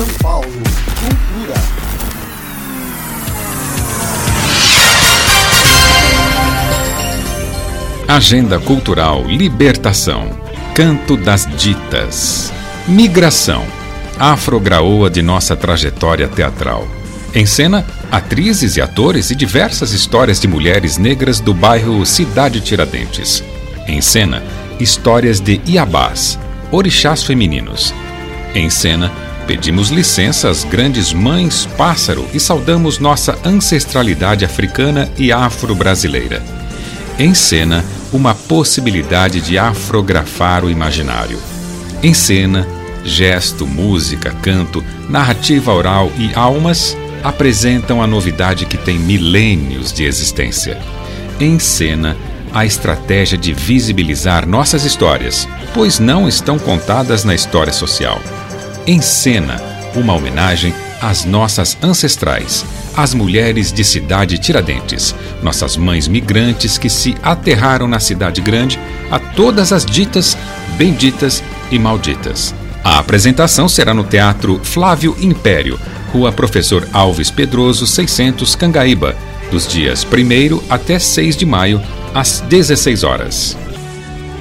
São Paulo, cultura. Agenda Cultural Libertação. Canto das Ditas. Migração. Afrograoa de nossa trajetória teatral. Em cena, atrizes e atores e diversas histórias de mulheres negras do bairro Cidade Tiradentes. Em cena, histórias de Iabás, orixás femininos. Em cena, pedimos licença às grandes mães pássaro e saudamos nossa ancestralidade africana e afro-brasileira. Em cena, uma possibilidade de afrografar o imaginário. Em cena, gesto, música, canto, narrativa oral e almas apresentam a novidade que tem milênios de existência. Em cena, a estratégia de visibilizar nossas histórias, pois não estão contadas na história social. Em cena, uma homenagem às nossas ancestrais, as mulheres de Cidade Tiradentes, nossas mães migrantes que se aterraram na cidade grande, a todas as ditas, benditas e malditas. A apresentação será no Teatro Flávio Império, Rua Professor Alves Pedroso, 600 Cangaíba, dos dias 1 até 6 de maio, às 16 horas.